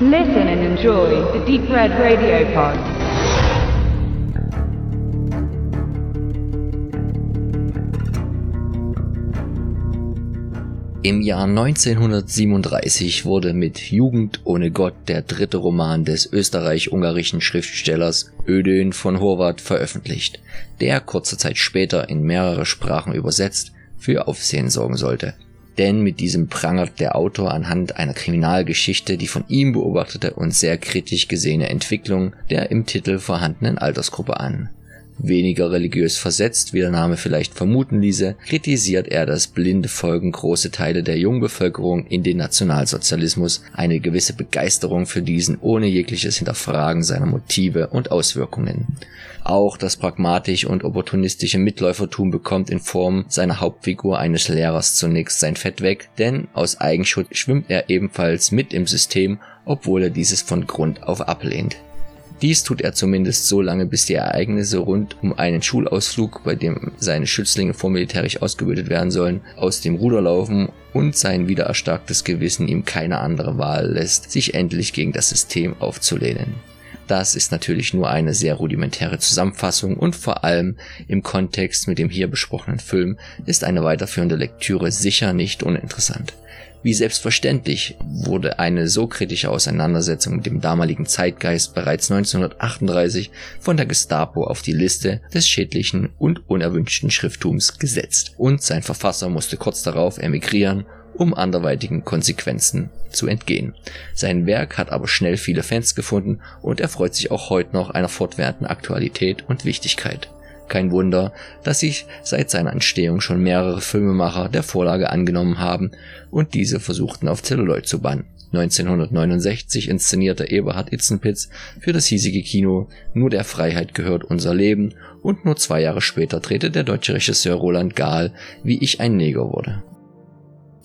Listen and enjoy the Deep Red Radio Pod. Im Jahr 1937 wurde mit Jugend ohne Gott der dritte Roman des österreich-ungarischen Schriftstellers Ödön von Horvath veröffentlicht, der kurze Zeit später in mehrere Sprachen übersetzt für Aufsehen sorgen sollte. Denn mit diesem prangert der Autor anhand einer Kriminalgeschichte die von ihm beobachtete und sehr kritisch gesehene Entwicklung der im Titel vorhandenen Altersgruppe an Weniger religiös versetzt, wie der Name vielleicht vermuten ließe, kritisiert er das blinde Folgen große Teile der Jungbevölkerung in den Nationalsozialismus, eine gewisse Begeisterung für diesen ohne jegliches Hinterfragen seiner Motive und Auswirkungen. Auch das pragmatisch und opportunistische Mitläufertum bekommt in Form seiner Hauptfigur eines Lehrers zunächst sein Fett weg, denn aus Eigenschutz schwimmt er ebenfalls mit im System, obwohl er dieses von Grund auf ablehnt. Dies tut er zumindest so lange, bis die Ereignisse rund um einen Schulausflug, bei dem seine Schützlinge vormilitärisch ausgebildet werden sollen, aus dem Ruder laufen und sein wiedererstarktes Gewissen ihm keine andere Wahl lässt, sich endlich gegen das System aufzulehnen. Das ist natürlich nur eine sehr rudimentäre Zusammenfassung und vor allem im Kontext mit dem hier besprochenen Film ist eine weiterführende Lektüre sicher nicht uninteressant. Wie selbstverständlich wurde eine so kritische Auseinandersetzung mit dem damaligen Zeitgeist bereits 1938 von der Gestapo auf die Liste des schädlichen und unerwünschten Schrifttums gesetzt und sein Verfasser musste kurz darauf emigrieren um anderweitigen Konsequenzen zu entgehen. Sein Werk hat aber schnell viele Fans gefunden und erfreut sich auch heute noch einer fortwährenden Aktualität und Wichtigkeit. Kein Wunder, dass sich seit seiner Entstehung schon mehrere Filmemacher der Vorlage angenommen haben und diese versuchten auf Celluloid zu bannen. 1969 inszenierte Eberhard Itzenpitz für das hiesige Kino Nur der Freiheit gehört unser Leben und nur zwei Jahre später drehte der deutsche Regisseur Roland Gahl Wie ich ein Neger wurde.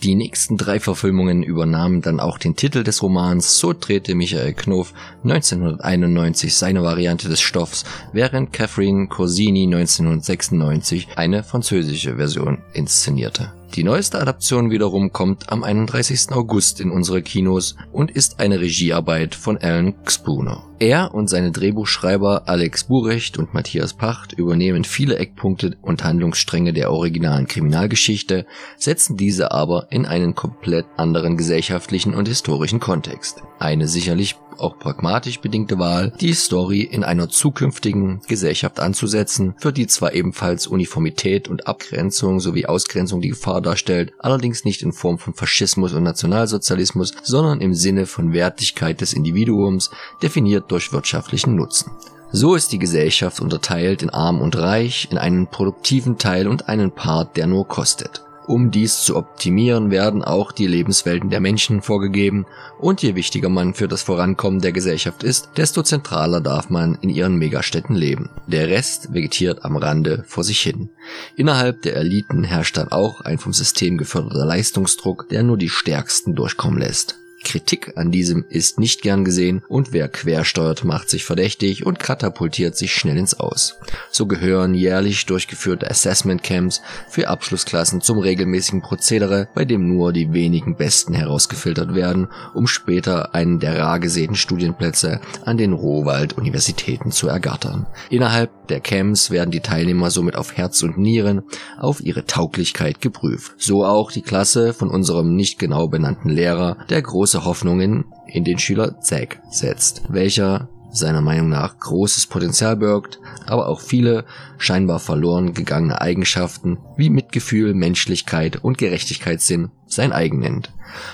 Die nächsten drei Verfilmungen übernahmen dann auch den Titel des Romans, so drehte Michael Knof 1991 seine Variante des Stoffs, während Catherine Corsini 1996 eine französische Version inszenierte. Die neueste Adaption wiederum kommt am 31. August in unsere Kinos und ist eine Regiearbeit von Alan Spooner. Er und seine Drehbuchschreiber Alex Burecht und Matthias Pacht übernehmen viele Eckpunkte und Handlungsstränge der originalen Kriminalgeschichte, setzen diese aber in einen komplett anderen gesellschaftlichen und historischen Kontext. Eine sicherlich auch pragmatisch bedingte Wahl, die Story in einer zukünftigen Gesellschaft anzusetzen, für die zwar ebenfalls Uniformität und Abgrenzung sowie Ausgrenzung die Gefahr darstellt, allerdings nicht in Form von Faschismus und Nationalsozialismus, sondern im Sinne von Wertigkeit des Individuums, definiert durch wirtschaftlichen Nutzen. So ist die Gesellschaft unterteilt in arm und reich, in einen produktiven Teil und einen Part, der nur kostet. Um dies zu optimieren, werden auch die Lebenswelten der Menschen vorgegeben und je wichtiger man für das Vorankommen der Gesellschaft ist, desto zentraler darf man in ihren Megastädten leben. Der Rest vegetiert am Rande vor sich hin. Innerhalb der Eliten herrscht dann auch ein vom System geförderter Leistungsdruck, der nur die Stärksten durchkommen lässt. Kritik an diesem ist nicht gern gesehen und wer quersteuert, macht sich verdächtig und katapultiert sich schnell ins Aus. So gehören jährlich durchgeführte Assessment Camps für Abschlussklassen zum regelmäßigen Prozedere, bei dem nur die wenigen Besten herausgefiltert werden, um später einen der rar gesehenen Studienplätze an den Rohwald-Universitäten zu ergattern. Innerhalb der Camps werden die Teilnehmer somit auf Herz und Nieren auf ihre Tauglichkeit geprüft. So auch die Klasse von unserem nicht genau benannten Lehrer, der groß große Hoffnungen in den Schüler Zack setzt, welcher seiner Meinung nach großes Potenzial birgt, aber auch viele scheinbar verloren gegangene Eigenschaften wie Mitgefühl, Menschlichkeit und Gerechtigkeitssinn sein eigen nennt.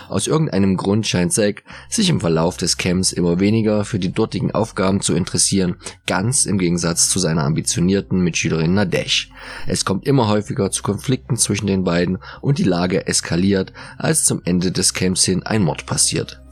Aus irgendeinem Grund scheint Zack sich im Verlauf des Camps immer weniger für die dortigen Aufgaben zu interessieren, ganz im Gegensatz zu seiner ambitionierten Mitschülerin Nadesh. Es kommt immer häufiger zu Konflikten zwischen den beiden und die Lage eskaliert, als zum Ende des Camps hin ein Mord passiert.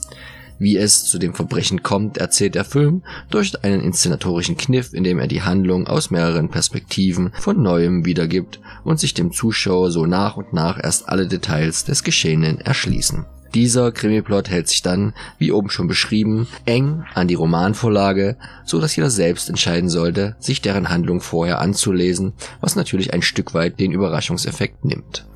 Wie es zu dem Verbrechen kommt, erzählt der Film durch einen inszenatorischen Kniff, in dem er die Handlung aus mehreren Perspektiven von neuem wiedergibt und sich dem Zuschauer so nach und nach erst alle Details des Geschehenen erschließen. Dieser Krimiplot hält sich dann, wie oben schon beschrieben, eng an die Romanvorlage, so dass jeder selbst entscheiden sollte, sich deren Handlung vorher anzulesen, was natürlich ein Stück weit den Überraschungseffekt nimmt.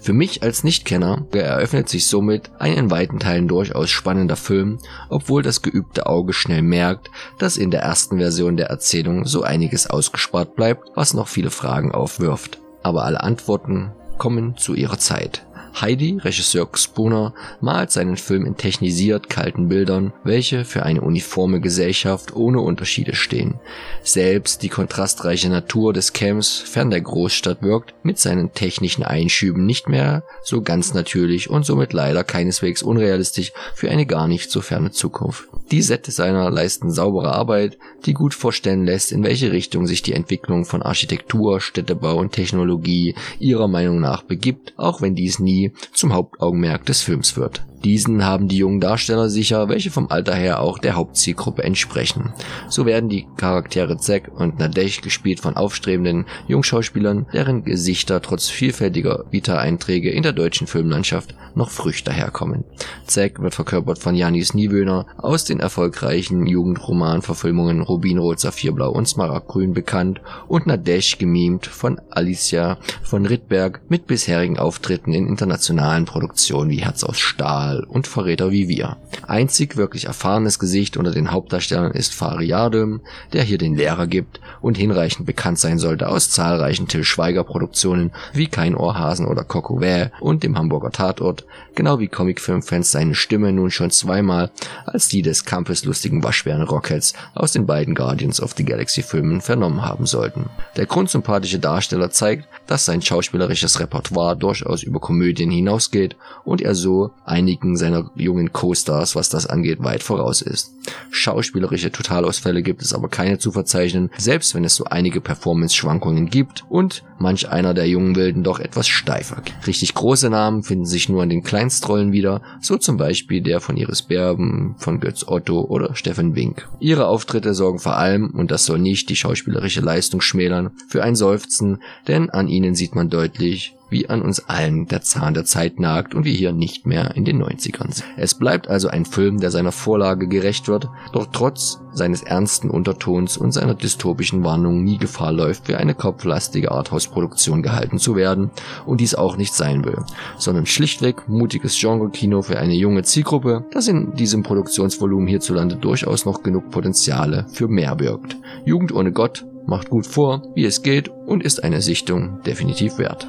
Für mich als Nichtkenner eröffnet sich somit ein in weiten Teilen durchaus spannender Film, obwohl das geübte Auge schnell merkt, dass in der ersten Version der Erzählung so einiges ausgespart bleibt, was noch viele Fragen aufwirft. Aber alle Antworten kommen zu ihrer Zeit. Heidi, Regisseur Spooner, malt seinen Film in technisiert kalten Bildern, welche für eine uniforme Gesellschaft ohne Unterschiede stehen. Selbst die kontrastreiche Natur des Camps fern der Großstadt wirkt mit seinen technischen Einschüben nicht mehr so ganz natürlich und somit leider keineswegs unrealistisch für eine gar nicht so ferne Zukunft. Die Set-Designer leisten saubere Arbeit, die gut vorstellen lässt, in welche Richtung sich die Entwicklung von Architektur, Städtebau und Technologie ihrer Meinung nach begibt, auch wenn dies nie zum Hauptaugenmerk des Films wird. Diesen haben die jungen Darsteller sicher, welche vom Alter her auch der Hauptzielgruppe entsprechen. So werden die Charaktere Zack und Nadesh gespielt von aufstrebenden Jungschauspielern, deren Gesichter trotz vielfältiger Vita-Einträge in der deutschen Filmlandschaft noch frisch daherkommen. Zack wird verkörpert von Janis Niewöhner, aus den erfolgreichen Jugendromanverfilmungen Rubinrot, Saphirblau und Smaragdgrün bekannt und Nadesh gemimt von Alicia von Rittberg mit bisherigen Auftritten in internationalen Produktionen wie Herz aus Stahl, Fall und Verräter wie wir. Einzig wirklich erfahrenes Gesicht unter den Hauptdarstellern ist Fari Yardem, der hier den Lehrer gibt und hinreichend bekannt sein sollte aus zahlreichen Till Schweiger Produktionen wie Kein Ohrhasen oder Cockowä und dem Hamburger Tatort, genau wie Comicfilmfans seine Stimme nun schon zweimal als die des campuslustigen Waschbären Rockets aus den beiden Guardians of the Galaxy Filmen vernommen haben sollten. Der grundsympathische Darsteller zeigt, dass sein schauspielerisches Repertoire durchaus über Komödien hinausgeht und er so einigen seiner jungen Co-Stars, was das angeht, weit voraus ist. Schauspielerische Totalausfälle gibt es aber keine zu verzeichnen, selbst wenn es so einige Performance-Schwankungen gibt und manch einer der jungen Wilden doch etwas steifer. Richtig große Namen finden sich nur in den Kleinstrollen wieder, so zum Beispiel der von Iris Berben, von Götz Otto oder Steffen Wink. Ihre Auftritte sorgen vor allem, und das soll nicht die schauspielerische Leistung schmälern, für ein Seufzen, denn an ihnen sieht man deutlich, wie an uns allen der Zahn der Zeit nagt und wir hier nicht mehr in den 90ern sind. Es bleibt also ein Film, der seiner Vorlage gerecht wird, doch trotz seines ernsten Untertons und seiner dystopischen Warnung nie Gefahr läuft, für eine kopflastige Arthouse-Produktion gehalten zu werden und dies auch nicht sein will, sondern schlichtweg mutiges Genre-Kino für eine junge Zielgruppe, das in diesem Produktionsvolumen hierzulande durchaus noch genug Potenziale für mehr birgt. Jugend ohne Gott macht gut vor, wie es geht und ist eine Sichtung definitiv wert.